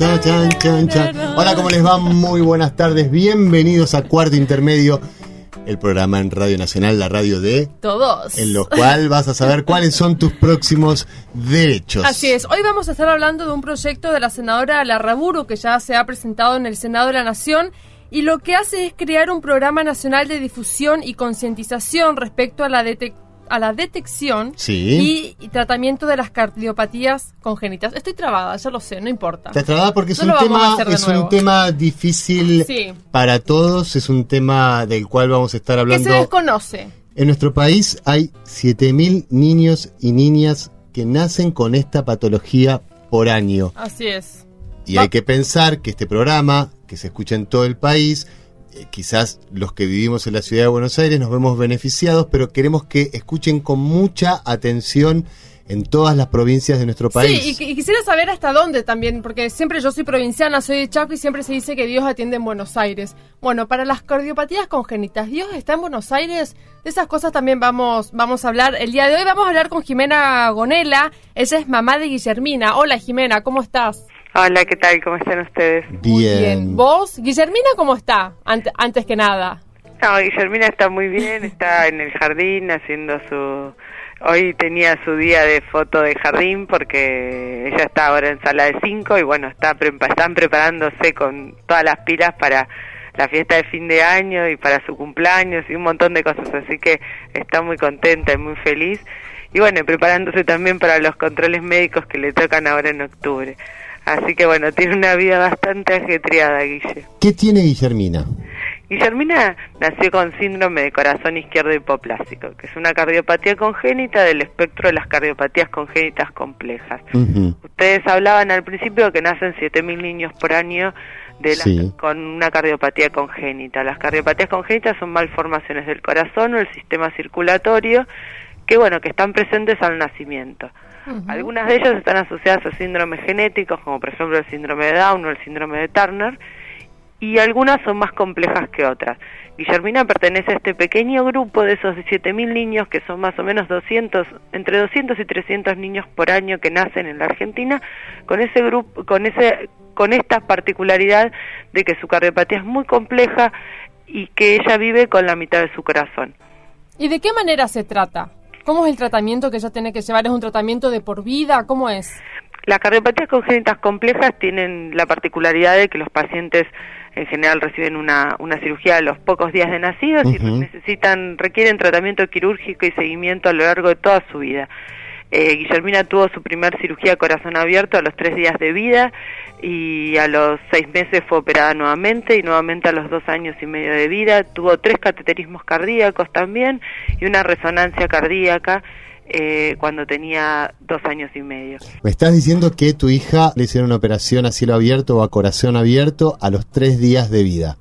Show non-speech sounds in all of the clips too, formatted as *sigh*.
Chan, chan, chan, chan. Hola, ¿cómo les va? Muy buenas tardes. Bienvenidos a Cuarto Intermedio, el programa en Radio Nacional, la radio de... Todos. En lo cual vas a saber cuáles son tus próximos derechos. Así es, hoy vamos a estar hablando de un proyecto de la senadora Larraburu que ya se ha presentado en el Senado de la Nación y lo que hace es crear un programa nacional de difusión y concientización respecto a la detección a la detección Sí. y, tratamiento de las cardiopatías congénitas. Estoy trabada, ya lo sé, no importa. Te trabada porque es, No un tema, es un tema difícil Sí. para todos, es un tema del cual vamos a estar Que hablando. se desconoce. En nuestro país hay 7.000 niños y niñas que nacen con esta patología por año. Así es. Y Va- hay que pensar que este programa, que se escucha en todo el país, eh, quizás los que vivimos en la ciudad de Buenos Aires nos vemos beneficiados, pero queremos que escuchen con mucha atención en todas las provincias de nuestro país. Sí, y, qui- y quisiera saber hasta dónde también, porque siempre yo soy provinciana, soy de Chaco y siempre se dice que Dios atiende en Buenos Aires. Bueno, para las cardiopatías congénitas, ¿Dios está en Buenos Aires? De esas cosas también vamos, vamos a hablar. El día de hoy vamos a hablar con Jimena Gonela, ella es mamá de Guillermina. Hola Jimena, ¿cómo estás? Hola, ¿qué tal? ¿Cómo están ustedes? Muy Bien. ¿Vos? Guillermina, ¿cómo está? Ante- antes que nada. No, Guillermina está muy bien, está en el jardín haciendo su... Hoy tenía su día de foto de jardín porque ella está ahora en sala de 5 y bueno, está pre- están preparándose con todas las pilas para la fiesta de fin de año y para su cumpleaños y un montón de cosas, así que está muy contenta y muy feliz. Y bueno, preparándose también para los controles médicos que le tocan ahora en octubre. Así que bueno, tiene una vida bastante ajetreada, Guille. ¿Qué tiene Guillermina? Guillermina nació con síndrome de corazón izquierdo hipoplásico, que es una cardiopatía congénita del espectro de las cardiopatías congénitas complejas. Ustedes hablaban al principio que nacen 7.000 niños por año de Sí. con una cardiopatía congénita. Las cardiopatías congénitas son malformaciones del corazón o el sistema circulatorio que, bueno, que están presentes al nacimiento. Algunas de ellas están asociadas a síndromes genéticos, como por ejemplo el síndrome de Down o el síndrome de Turner, y algunas son más complejas que otras. Guillermina pertenece a este pequeño grupo de esos 17.000 niños, que son más o menos 200, entre 200 y 300 niños por año que nacen en la Argentina, con ese grupo, con ese, con esta particularidad de que su cardiopatía es muy compleja y que ella vive con la mitad de su corazón. ¿Y de qué manera se trata? ¿Cómo es el tratamiento que ella tiene que llevar? ¿Es un tratamiento de por vida? ¿Cómo es? Las cardiopatías congénitas complejas tienen la particularidad de que los pacientes en general reciben una, una cirugía a los pocos días de nacidos y necesitan, requieren tratamiento quirúrgico y seguimiento a lo largo de toda su vida. Eh, Guillermina tuvo su primer cirugía corazón abierto a los tres días de vida y a los seis meses fue operada nuevamente y nuevamente a los dos años y medio de vida. Tuvo tres cateterismos cardíacos también y una resonancia cardíaca eh, cuando tenía dos años y medio. Me estás diciendo que tu hija le hicieron una operación a cielo abierto o a corazón abierto a los tres días de vida.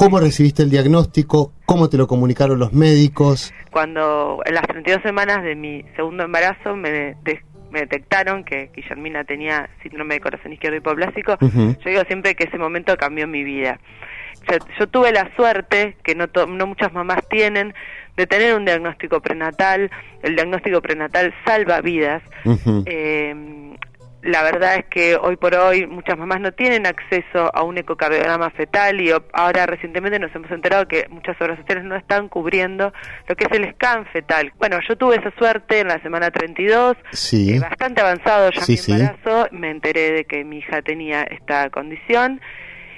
¿Cómo recibiste el diagnóstico? ¿Cómo te lo comunicaron los médicos? Cuando en las 32 semanas de mi segundo embarazo me, de- me detectaron que Guillermina tenía síndrome de corazón izquierdo hipoplásico, yo digo siempre que ese momento cambió mi vida. Yo, yo tuve la suerte, que no, to- no muchas mamás tienen, de tener un diagnóstico prenatal. El diagnóstico prenatal salva vidas. Eh, la verdad es que hoy por hoy muchas mamás no tienen acceso a un ecocardiograma fetal y ahora recientemente nos hemos enterado que muchas obras sociales no están cubriendo lo que es el scan fetal. Bueno, yo tuve esa suerte en la semana 32, Sí. eh, bastante avanzado ya Sí, mi sí. embarazo, me enteré de que mi hija tenía esta condición.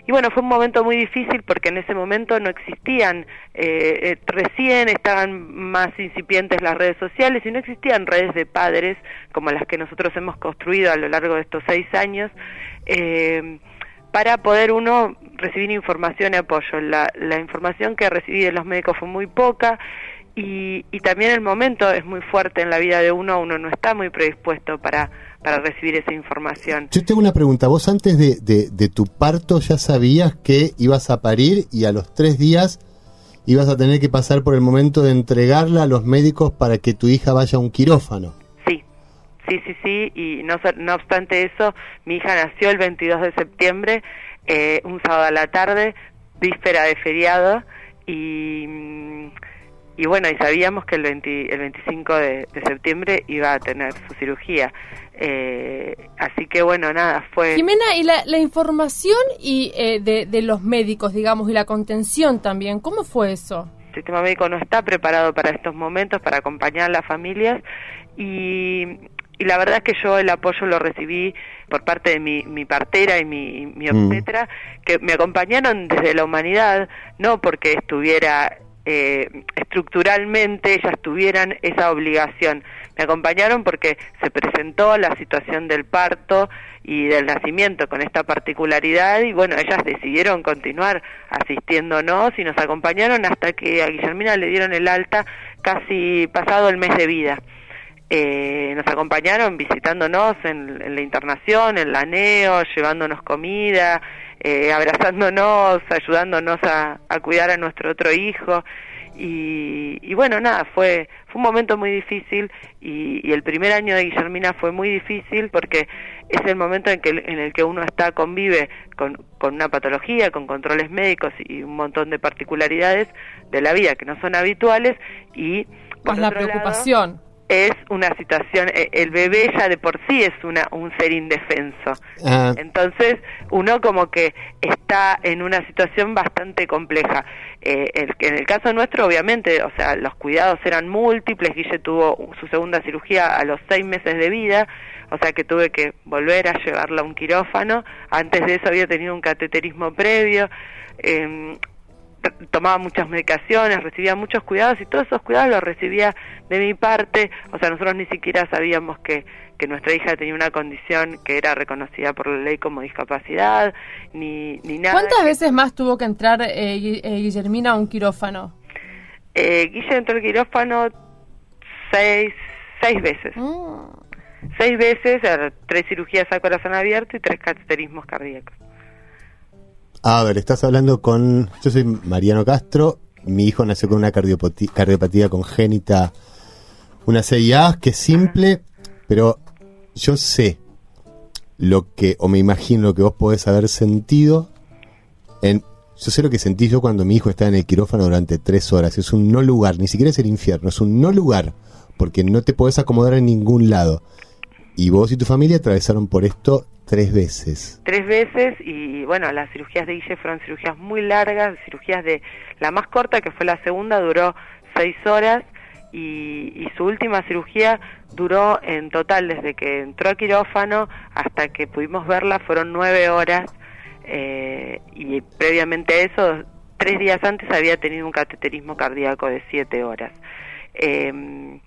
Y bueno, fue un momento muy difícil porque en ese momento no existían, eh, eh, recién estaban más incipientes las redes sociales y no existían redes de padres como las que nosotros hemos construido a lo largo de estos seis años. eh, para poder uno recibir información y apoyo. La, la información que recibí de los médicos fue muy poca y, y también el momento es muy fuerte en la vida de uno, uno no está muy predispuesto para, para recibir esa información. Yo tengo una pregunta, vos antes de, de, de tu parto ya sabías que ibas a parir y a los tres días ibas a tener que pasar por el momento de entregarla a los médicos para que tu hija vaya a un quirófano. Sí, sí, sí, sí, y no, no obstante eso, mi hija nació el 22 de septiembre, eh, un sábado a la tarde, víspera de feriado, y, y bueno, y sabíamos que el, 20, el 25 de, de septiembre iba a tener su cirugía. Eh, así que bueno, nada, fue... Jimena, y la, la información y eh, de, de, los médicos, digamos, y la contención también, ¿cómo fue eso? El sistema médico no está preparado para estos momentos, para acompañar a las familias y, y la verdad es que yo el apoyo lo recibí por parte de mi, mi partera y mi, mi obstetra, mm. que me acompañaron desde la humanidad, no porque estuviera eh, estructuralmente ellas tuvieran esa obligación. Me acompañaron porque se presentó la situación del parto y del nacimiento con esta particularidad y bueno, ellas decidieron continuar asistiéndonos y nos acompañaron hasta que a Guillermina le dieron el alta casi pasado el mes de vida. Eh, nos acompañaron visitándonos en, en, la internación, en la NEO, llevándonos comida, eh, abrazándonos, ayudándonos a, a, cuidar a nuestro otro hijo. Y, y, bueno, nada, fue, fue un momento muy difícil y, y, el primer año de Guillermina fue muy difícil porque es el momento en, que, en el que uno está, convive con, con una patología, con controles médicos y un montón de particularidades de la vida que no son habituales y... Por la preocupación. Lado, es una situación, eh, el bebé ya de por sí es una, un ser indefenso. Ah. Entonces, uno como que está en una situación bastante compleja. Eh, el, en el caso nuestro, obviamente, o sea, los cuidados eran múltiples. Guille tuvo su segunda cirugía a los seis meses de vida, o sea que tuve que volver a llevarla a un quirófano. Antes de eso había tenido un cateterismo previo. Eh, tomaba muchas medicaciones, recibía muchos cuidados y todos esos cuidados los recibía de mi parte, o sea, nosotros ni siquiera sabíamos que, que nuestra hija tenía una condición que era reconocida por la ley como discapacidad, ni, ni nada. ¿Cuántas veces más tuvo que entrar eh, eh, Guillermina a un quirófano? Eh, Guille entró al quirófano seis, seis veces. Mm. Seis veces, tres cirugías a corazón abierto y tres cateterismos cardíacos. A ver, estás hablando con... Yo soy Mariano Castro, mi hijo nació con una cardiopatía, congénita, una CIA que es simple, pero yo sé lo que, o me imagino lo que vos podés haber sentido en... Yo sé lo que sentí yo cuando mi hijo estaba en el quirófano durante tres horas. Es un no lugar, ni siquiera es el infierno, es un no lugar, porque no te podés acomodar en ningún lado. Y vos y tu familia atravesaron por esto tres veces. Tres veces y bueno, las cirugías de Guille fueron cirugías muy largas, cirugías de la más corta que fue la segunda duró seis horas y, su última cirugía duró en total desde que entró a quirófano hasta que pudimos verla fueron nueve horas eh, y previamente a eso tres días antes había tenido un cateterismo cardíaco de siete horas. Eh,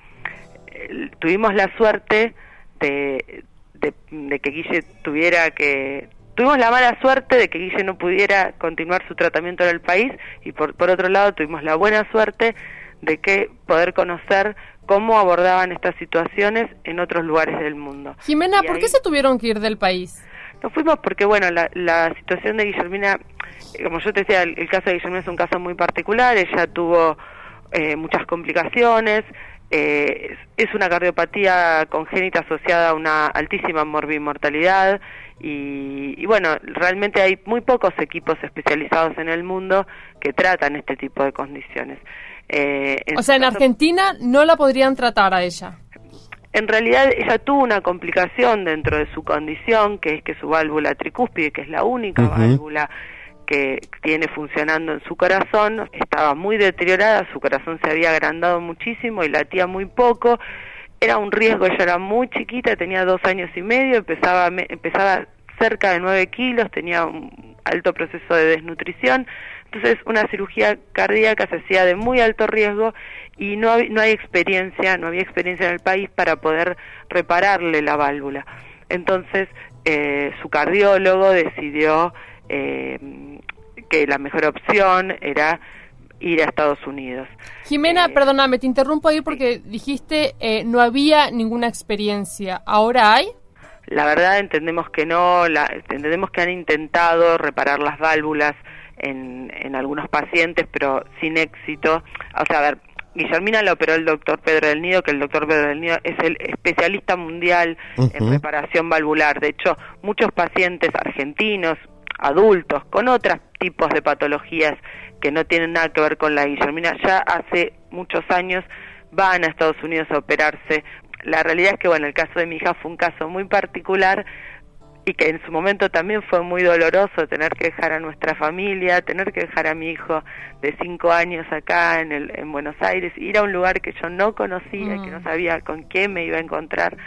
tuvimos la suerte de, de, de, que Guille tuviera que... Tuvimos la mala suerte de que Guille no pudiera continuar su tratamiento en el país y por, por otro lado tuvimos la buena suerte de que poder conocer cómo abordaban estas situaciones en otros lugares del mundo. Jimena, y ¿por ahí, qué se tuvieron que ir del país? Nos fuimos porque, bueno, la, la situación de Guillermina, como yo te decía, el, el, caso de Guillermina es un caso muy particular, ella tuvo eh, muchas complicaciones, eh, es una cardiopatía congénita asociada a una altísima morbimortalidad y, y bueno, realmente hay muy pocos equipos especializados en el mundo que tratan este tipo de condiciones. Eh, en o sea, en caso, Argentina no la podrían tratar a ella. En realidad ella tuvo una complicación dentro de su condición, que es que su válvula tricúspide, que es la única uh -huh. válvula que tiene funcionando en su corazón, estaba muy deteriorada, su corazón se había agrandado muchísimo y latía muy poco, era un riesgo, ella era muy chiquita, tenía dos años y medio, empezaba, empezaba cerca de nueve kilos, tenía un alto proceso de desnutrición, entonces una cirugía cardíaca se hacía de muy alto riesgo y no, no hay experiencia, no había experiencia en el país para poder repararle la válvula. Entonces eh, su cardiólogo decidió eh, que la mejor opción era ir a Estados Unidos. Jimena, Eh, perdóname, te interrumpo ahí porque dijiste eh, no había ninguna experiencia. ¿Ahora hay? La verdad entendemos que no, la- entendemos que han intentado reparar las válvulas en, en algunos pacientes, pero sin éxito. O sea, a ver, Guillermina lo operó el doctor Pedro del Nido, que el doctor Pedro del Nido es el especialista mundial en reparación valvular. De hecho, muchos pacientes argentinos, adultos, con otros tipos de patologías que no tienen nada que ver con la Guillermina, ya hace muchos años van a Estados Unidos a operarse. La realidad es que, bueno, el caso de mi hija fue un caso muy particular y que en su momento también fue muy doloroso tener que dejar a nuestra familia, tener que dejar a mi hijo de cinco años acá en, el, en Buenos Aires, ir a un lugar que yo no conocía, que no sabía con quién me iba a encontrar.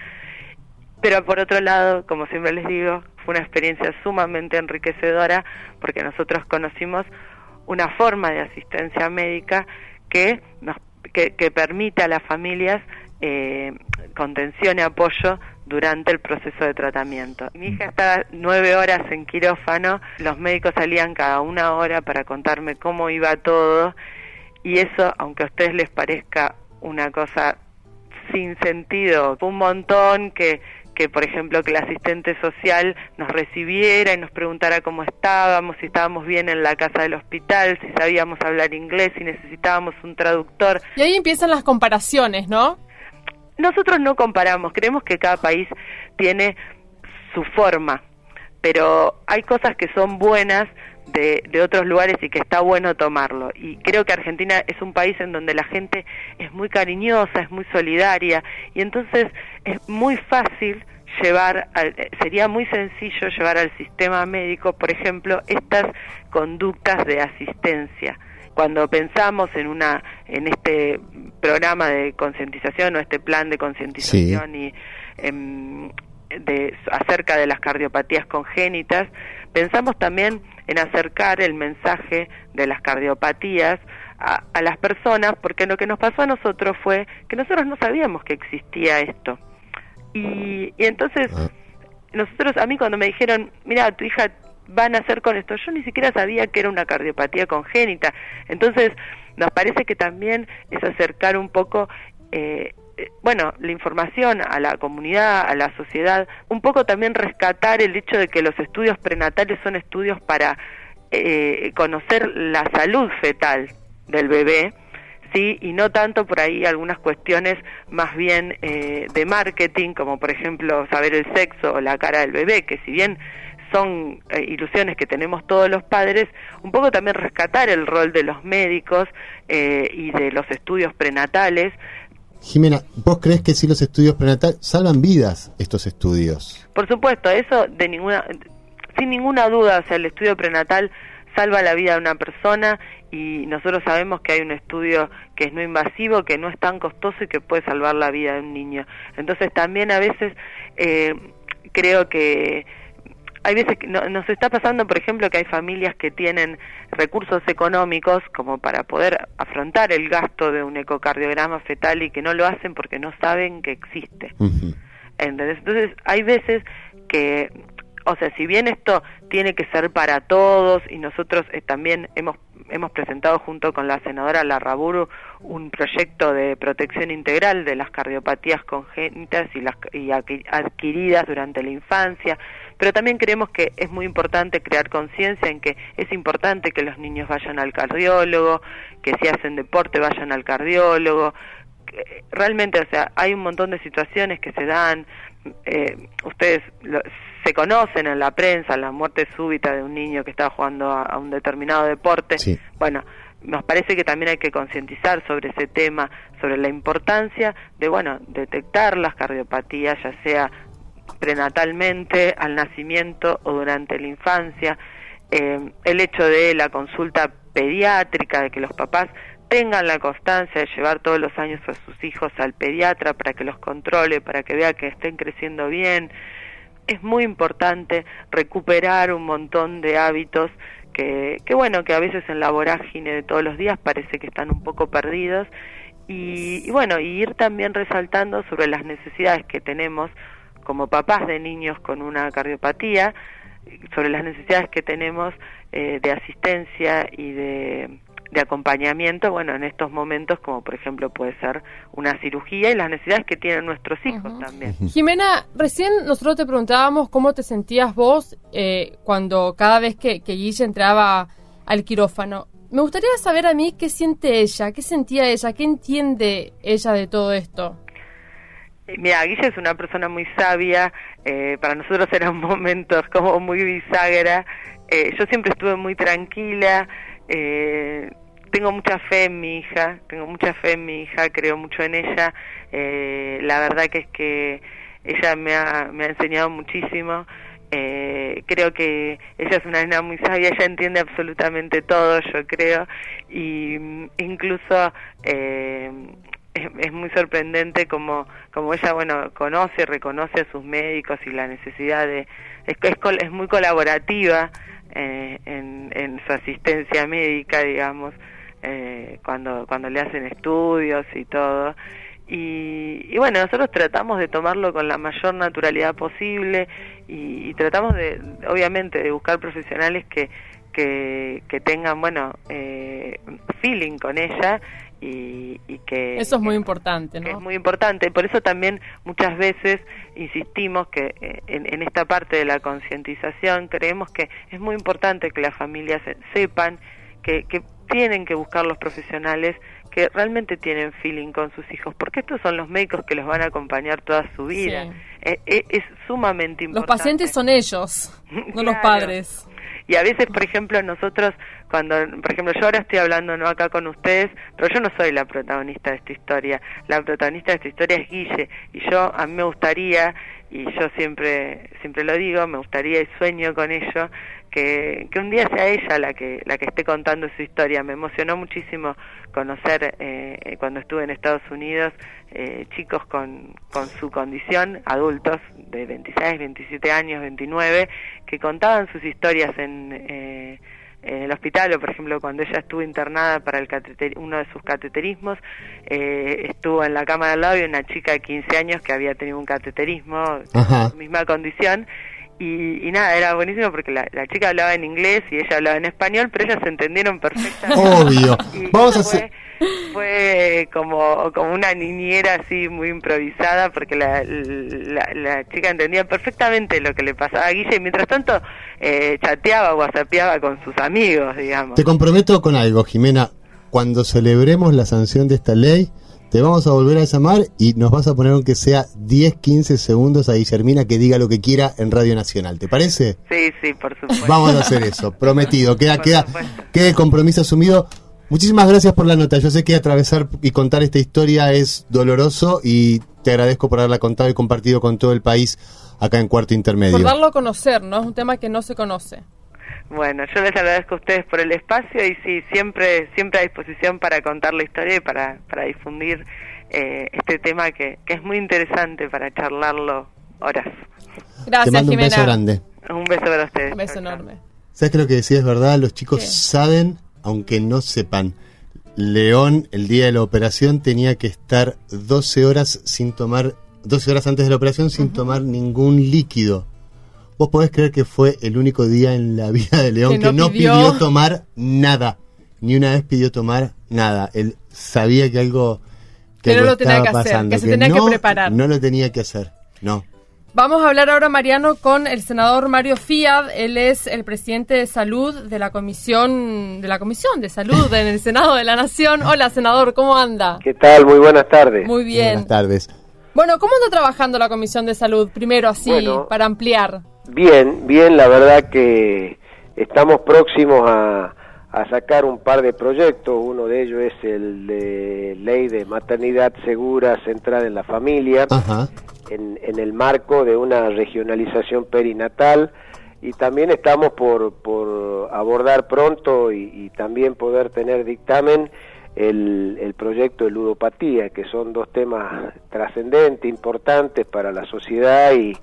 Pero por otro lado, como siempre les digo, una experiencia sumamente enriquecedora porque nosotros conocimos una forma de asistencia médica que nos que, que permite a las familias eh, contención y apoyo durante el proceso de tratamiento. Mi hija estaba nueve horas en quirófano, los médicos salían cada una hora para contarme cómo iba todo y eso, aunque a ustedes les parezca una cosa sin sentido, un montón que que por ejemplo que el asistente social nos recibiera y nos preguntara cómo estábamos, si estábamos bien en la casa del hospital, si sabíamos hablar inglés, si necesitábamos un traductor. Y ahí empiezan las comparaciones, ¿no? Nosotros no comparamos, creemos que cada país tiene su forma, pero hay cosas que son buenas de, de, otros lugares y que está bueno tomarlo. Y creo que Argentina es un país en donde la gente es muy cariñosa, es muy solidaria y entonces es muy fácil llevar, al, sería muy sencillo llevar al sistema médico, por ejemplo, estas conductas de asistencia. Cuando pensamos en una en este programa de concientización o este plan de concientización sí. y em, de acerca de las cardiopatías congénitas, pensamos también en acercar el mensaje de las cardiopatías a, a, las personas, porque lo que nos pasó a nosotros fue que nosotros no sabíamos que existía esto. Y, y entonces, ah. nosotros, a mí cuando me dijeron, mira, tu hija va a nacer con esto, yo ni siquiera sabía que era una cardiopatía congénita. Entonces, nos parece que también es acercar un poco eh, bueno, la información a la comunidad, a la sociedad, un poco también rescatar el hecho de que los estudios prenatales son estudios para eh, conocer la salud fetal del bebé, sí, y no tanto por ahí algunas cuestiones más bien eh, de marketing, como por ejemplo saber el sexo o la cara del bebé, que si bien son eh, ilusiones que tenemos todos los padres, un poco también rescatar el rol de los médicos eh, y de los estudios prenatales, Jimena, ¿vos crees que si los estudios prenatales salvan vidas estos estudios? Por supuesto, eso de ninguna, sin ninguna duda, o sea, el estudio prenatal salva la vida de una persona y nosotros sabemos que hay un estudio que es no invasivo, que no es tan costoso y que puede salvar la vida de un niño. Entonces también a veces eh, creo que hay veces que no, nos está pasando, por ejemplo, que hay familias que tienen recursos económicos como para poder afrontar el gasto de un ecocardiograma fetal y que no lo hacen porque no saben que existe. Uh -huh. ¿Entendés? Entonces, hay veces que, o sea, si bien esto tiene que ser para todos y nosotros eh, también hemos hemos presentado junto con la senadora Larraburu un proyecto de protección integral de las cardiopatías congénitas y las y adquiridas durante la infancia, pero también creemos que es muy importante crear conciencia en que es importante que los niños vayan al cardiólogo, que si hacen deporte vayan al cardiólogo. Que realmente, o sea, hay un montón de situaciones que se dan, eh, ustedes lo, se conocen en la prensa la muerte súbita de un niño que estaba jugando a, a un determinado deporte. Sí. Bueno, nos parece que también hay que concientizar sobre ese tema, sobre la importancia de, bueno, detectar las cardiopatías, ya sea prenatalmente, al nacimiento o durante la infancia. Eh, el hecho de la consulta pediátrica, de que los papás tengan la constancia de llevar todos los años a sus hijos al pediatra para que los controle, para que vea que estén creciendo bien. Es muy importante recuperar un montón de hábitos que, que bueno, que a veces en la vorágine de todos los días parece que están un poco perdidos y, y bueno, ir también resaltando sobre las necesidades que tenemos como papás de niños con una cardiopatía, sobre las necesidades que tenemos eh, de asistencia y de, acompañamiento, bueno, en estos momentos como por ejemplo puede ser una cirugía y las necesidades que tienen nuestros hijos también. Jimena, recién nosotros te preguntábamos cómo te sentías vos eh, cuando cada vez que, que Guille entraba al quirófano. Me gustaría saber a mí qué siente ella, qué sentía ella, qué entiende ella de todo esto. Eh, mira, Guille es una persona muy sabia, eh, para nosotros eran *laughs* momentos como muy bisagra, eh, yo siempre estuve muy tranquila, eh, tengo mucha fe en mi hija, tengo mucha fe en mi hija, creo mucho en ella, eh, la verdad que es que ella me ha, me ha enseñado muchísimo, eh, creo que ella es una nena muy sabia, ella entiende absolutamente todo, yo creo, y mm, incluso eh, es, muy sorprendente como, como ella, bueno, conoce, reconoce a sus médicos y la necesidad de, es, es, es muy colaborativa eh, en, su asistencia médica, digamos, eh, cuando, cuando le hacen estudios y todo. Y, y, bueno, nosotros tratamos de tomarlo con la mayor naturalidad posible y, y tratamos de, obviamente, de buscar profesionales que, que, que tengan, bueno, eh, feeling con ella y, y, que eso es muy importante ¿no? es muy importante por eso también muchas veces insistimos que eh, en, en, esta parte de la concientización creemos que es muy importante que las familias sepan que, que tienen que buscar los profesionales que realmente tienen feeling con sus hijos, porque estos son los médicos que los van a acompañar toda su vida. Sí. Eh, eh, es sumamente importante. Los pacientes son ellos, *laughs* no claro. los padres. Y a veces, por ejemplo, nosotros, cuando, por ejemplo, yo ahora estoy hablando no acá con ustedes, pero yo no soy la protagonista de esta historia. La protagonista de esta historia es Guille. Y yo, a mí me gustaría, y yo siempre, siempre lo digo, me gustaría y sueño con ello, que, que un día sea ella la que, la que esté contando su historia. Me emocionó muchísimo conocer eh, cuando estuve en Estados Unidos eh, chicos con, con su condición, adultos de 26, 27 años, 29, que contaban sus historias en, eh, en el hospital o por ejemplo cuando ella estuvo internada para el cateter, uno de sus cateterismos eh, estuvo en la cama del lado y una chica de 15 años que había tenido un cateterismo Ajá. misma condición y, y, nada, era buenísimo porque la, la, chica hablaba en inglés y ella hablaba en español, pero ellas se entendieron perfectamente. Obvio. *laughs* Vamos a hacer... Fue como, como una niñera así muy improvisada porque la, la, la, chica entendía perfectamente lo que le pasaba a Guille y mientras tanto eh, chateaba o whatsappeaba con sus amigos, digamos. Te comprometo con algo, Jimena. Cuando celebremos la sanción de esta ley, te vamos a volver a llamar y nos vas a poner aunque sea 10, 15 segundos a Guillermina que diga lo que quiera en Radio Nacional. ¿Te parece? Sí, sí, por supuesto. Vamos a hacer eso, prometido. Queda, queda, quede compromiso asumido. Muchísimas gracias por la nota. Yo sé que atravesar y contar esta historia es doloroso y te agradezco por haberla contado y compartido con todo el país acá en Cuarto Intermedio. Por darlo a conocer, ¿no? Es un tema que no se conoce. Bueno, yo les agradezco a ustedes por el espacio y sí, siempre, siempre a disposición para contar la historia y para, para difundir eh, este tema que, que es muy interesante para charlarlo horas. Gracias, Te mando Jimena. un beso grande. Un beso para ustedes. Un beso enorme. ¿Sabes que lo que decías es verdad? Los chicos ¿Qué? saben, aunque no sepan. León, el día de la operación, tenía que estar 12 horas sin tomar, 12 horas antes de la operación sin uh -huh. tomar ningún líquido. ¿Vos podés creer que fue el único día en la *laughs* vida de León que no, que no pidió... pidió... tomar nada? Ni una vez pidió tomar nada. Él sabía que algo que, que no lo tenía que pasando, hacer, que se tenía no, que preparar. No lo tenía que hacer, no. Vamos a hablar ahora, Mariano, con el senador Mario Fiat. Él es el presidente de salud de la comisión de la comisión de salud en el Senado de la Nación. *laughs* Hola, senador, ¿cómo anda? ¿Qué tal? Muy buenas tardes. Muy bien. Buenas tardes. Bueno, ¿cómo anda trabajando la comisión de salud? Primero, así, bueno, para ampliar. Bien, bien, la verdad que estamos próximos a, a, sacar un par de proyectos, uno de ellos es el de ley de maternidad segura centrada en la familia, en, en, el marco de una regionalización perinatal y también estamos por, por abordar pronto y, y también poder tener dictamen el, el, proyecto de ludopatía, que son dos temas trascendentes, importantes para la sociedad y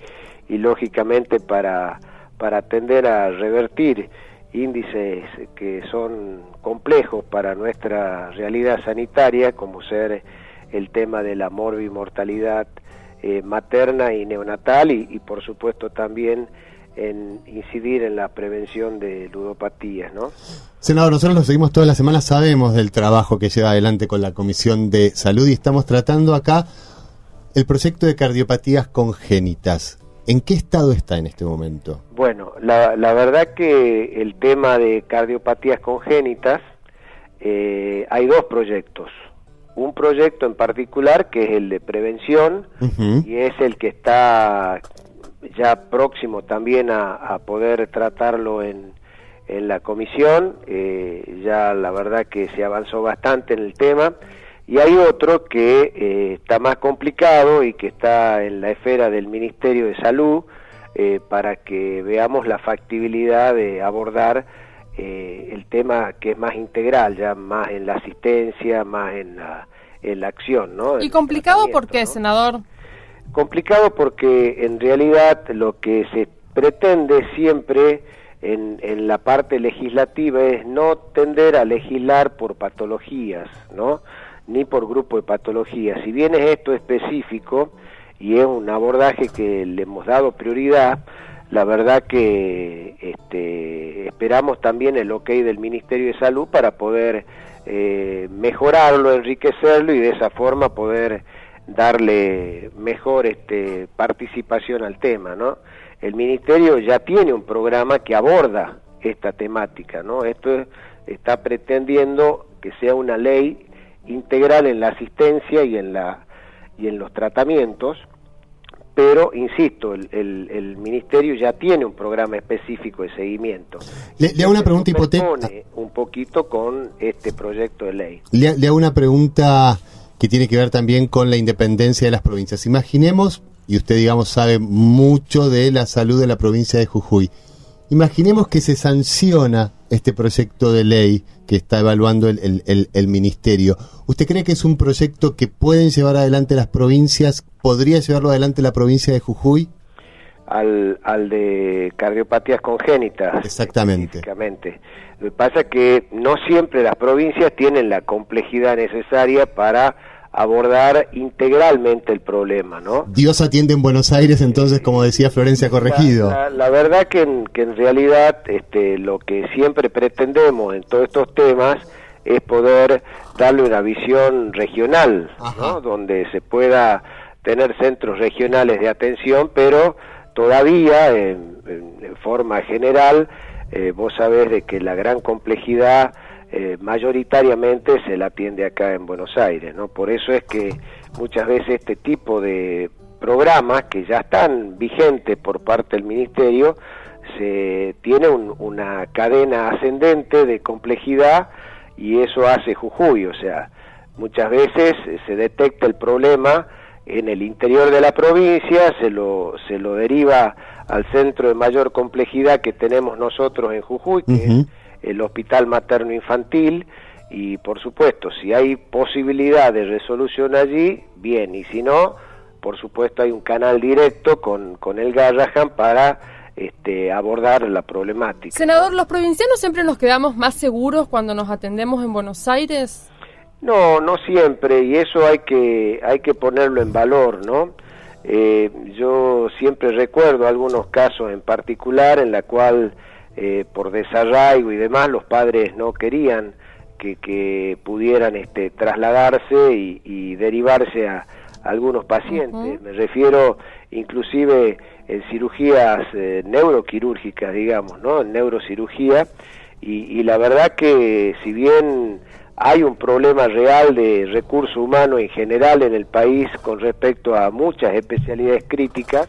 y lógicamente para, para tender a revertir índices que son complejos para nuestra realidad sanitaria, como ser el tema de la morbimortalidad eh, materna y neonatal y, y, por supuesto también en incidir en la prevención de ludopatías, ¿no? Senador, nosotros lo seguimos todas las semanas, sabemos del trabajo que lleva adelante con la Comisión de Salud y estamos tratando acá el proyecto de cardiopatías congénitas. ¿En qué estado está en este momento? Bueno, la, la verdad que el tema de cardiopatías congénitas, eh, hay dos proyectos. Un proyecto en particular que es el de prevención y es el que está ya próximo también a, a poder tratarlo en, en la comisión. Eh, ya la verdad que se avanzó bastante en el tema. Y hay otro que eh, está más complicado y que está en la esfera del Ministerio de Salud eh, para que veamos la factibilidad de abordar eh, el tema que es más integral, ya más en la asistencia, más en la, en la acción. ¿no? ¿Y complicado por tratamiento, qué, ¿no? senador? Complicado porque en realidad lo que se pretende siempre en, en la parte legislativa es no tender a legislar por patologías, ¿no? Ni por grupo de patologías. Si bien es esto específico y es un abordaje que le hemos dado prioridad, la verdad que este, esperamos también el ok del Ministerio de Salud para poder eh, mejorarlo, enriquecerlo y de esa forma poder darle mejor este, participación al tema, ¿no? El ministerio ya tiene un programa que aborda esta temática, ¿no? Esto es- está pretendiendo que sea una ley integral en la asistencia y en la y en los tratamientos, pero insisto, el, el- el ministerio ya tiene un programa específico de seguimiento. Le, le hago una pregunta hipotética. un poquito con este proyecto de ley. Le, le hago una pregunta que tiene que ver también con la independencia de las provincias. Imaginemos, y usted digamos sabe mucho de la salud de la provincia de Jujuy, imaginemos que se sanciona este proyecto de ley que está evaluando el, el- ministerio. ¿Usted cree que es un proyecto que pueden llevar adelante las provincias? ¿Podría llevarlo adelante la provincia de Jujuy? Al, al de cardiopatías congénitas. Exactamente. Lo que pasa es que no siempre las provincias tienen la complejidad necesaria para abordar integralmente el problema, ¿no? Dios atiende en Buenos Aires, entonces, como decía Florencia Corregido. La, la- la verdad que en, que en realidad este, lo que siempre pretendemos en todos estos temas es poder darle una visión regional, Ajá. ¿no? donde se pueda tener centros regionales de atención, pero todavía en, forma general eh, vos sabés de que la gran complejidad eh, mayoritariamente se la atiende acá en Buenos Aires, ¿no? Por eso es que muchas veces este tipo de programas que ya están vigentes por parte del Ministerio, se tiene un- una cadena ascendente de complejidad y eso hace Jujuy, o sea, muchas veces se detecta el problema en el interior de la provincia, se lo, se lo deriva al centro de mayor complejidad que tenemos nosotros en Jujuy, que es el Hospital Materno Infantil, y por supuesto, si hay posibilidad de resolución allí, bien, y si no, por supuesto hay un canal directo con, con el Garrahan para este, abordar la problemática. Senador, ¿los provincianos siempre nos quedamos más seguros cuando nos atendemos en Buenos Aires? No, no siempre, y eso hay que, hay que ponerlo en valor, ¿no? Eh, yo siempre recuerdo algunos casos en particular en la cual eh, por desarraigo y demás los padres no querían que, que pudieran este, trasladarse y, y derivarse a, a algunos pacientes. Me refiero inclusive en cirugías eh, neuroquirúrgicas, digamos, ¿no? En neurocirugía. Y, y la verdad que si bien hay un problema real de recurso humano en general en el país con respecto a muchas especialidades críticas,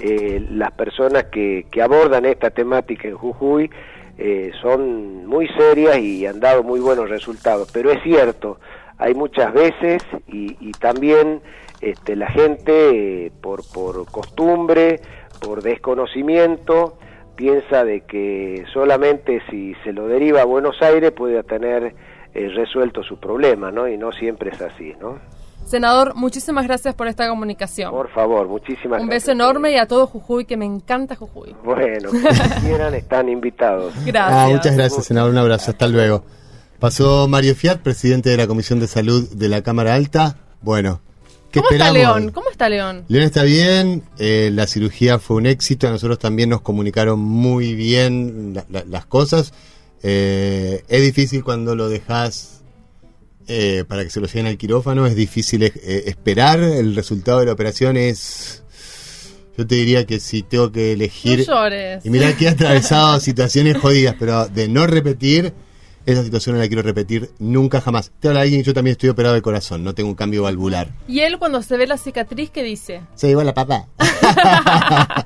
eh, las personas que, que abordan esta temática en Jujuy eh, son muy serias y han dado muy buenos resultados. Pero es cierto, hay muchas veces y, y también este, la gente eh, por, por costumbre, por desconocimiento, piensa de que solamente si se lo deriva a Buenos Aires puede tener eh, resuelto su problema, ¿no? Y no siempre es así, ¿no? Senador, muchísimas gracias por esta comunicación. Por favor, muchísimas Un gracias. beso enorme y a todo Jujuy, que me encanta Jujuy. Bueno, *laughs* que quieran están invitados. Gracias. Ah, muchas gracias, senador. Un abrazo. Hasta luego. Pasó Mario Fiat, presidente de la Comisión de Salud de la Cámara Alta. Bueno, ¿Qué ¿Cómo está esperamos? León? ¿Cómo está León? León está bien, eh, la cirugía fue un éxito, a nosotros también nos comunicaron muy bien la- la- las cosas. Eh, es difícil cuando lo dejas eh, para que se lo lleven al quirófano, es difícil eh, esperar, el resultado de la operación es... Yo te diría que si tengo que No elegir... llores. Y mirá que he *laughs* atravesado situaciones jodidas, pero de no repetir, esa situación no la quiero repetir nunca jamás. Te habla alguien, yo también estoy operado de corazón, no tengo un cambio valvular. Y él cuando se ve la cicatriz, ¿qué dice? Se igual la papá. *laughs*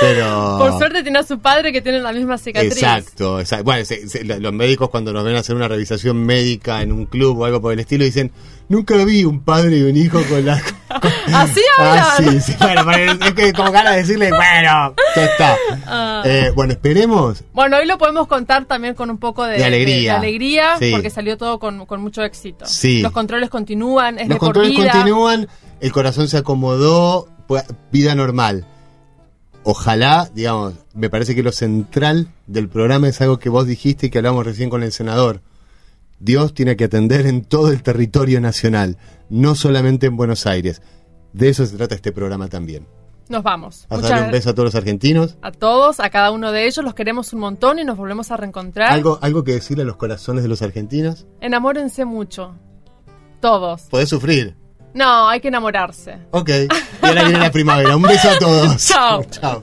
pero. Por suerte tiene a su padre que tiene la misma cicatriz. Exacto, exacto. Bueno, se- se- lo- los médicos cuando nos ven a hacer una revisación médica en un club o algo por el estilo dicen, nunca vi un padre y un hijo con la... *laughs* con- Así Ah, hablan. sí, sí, bueno, es que como ganas de decirle, bueno, ya está. Ah. Eh, bueno, esperemos. Bueno, hoy lo podemos contar también con un poco de, De alegría. de alegría, Sí. porque salió todo con, con mucho éxito. Sí. Los controles continúan, es Los de por controles vida. continúan, el corazón se acomodó, pues, vida normal. Ojalá, digamos, me parece que lo central del programa es algo que vos dijiste y que hablamos recién con el senador. Dios tiene que atender en todo el territorio nacional, no solamente en Buenos Aires. De eso se trata este programa también. Nos vamos. A Muchas darle un beso a todos los argentinos. a todos, a cada uno de ellos, los queremos un montón y nos volvemos a reencontrar. ¿Algo, ¿Algo que decirle a los corazones de los argentinos? Enamórense mucho. Todos. Podés sufrir. No, hay que enamorarse. Ok. Y *laughs* ahora viene la primavera. Un beso a todos. Chao. Chao.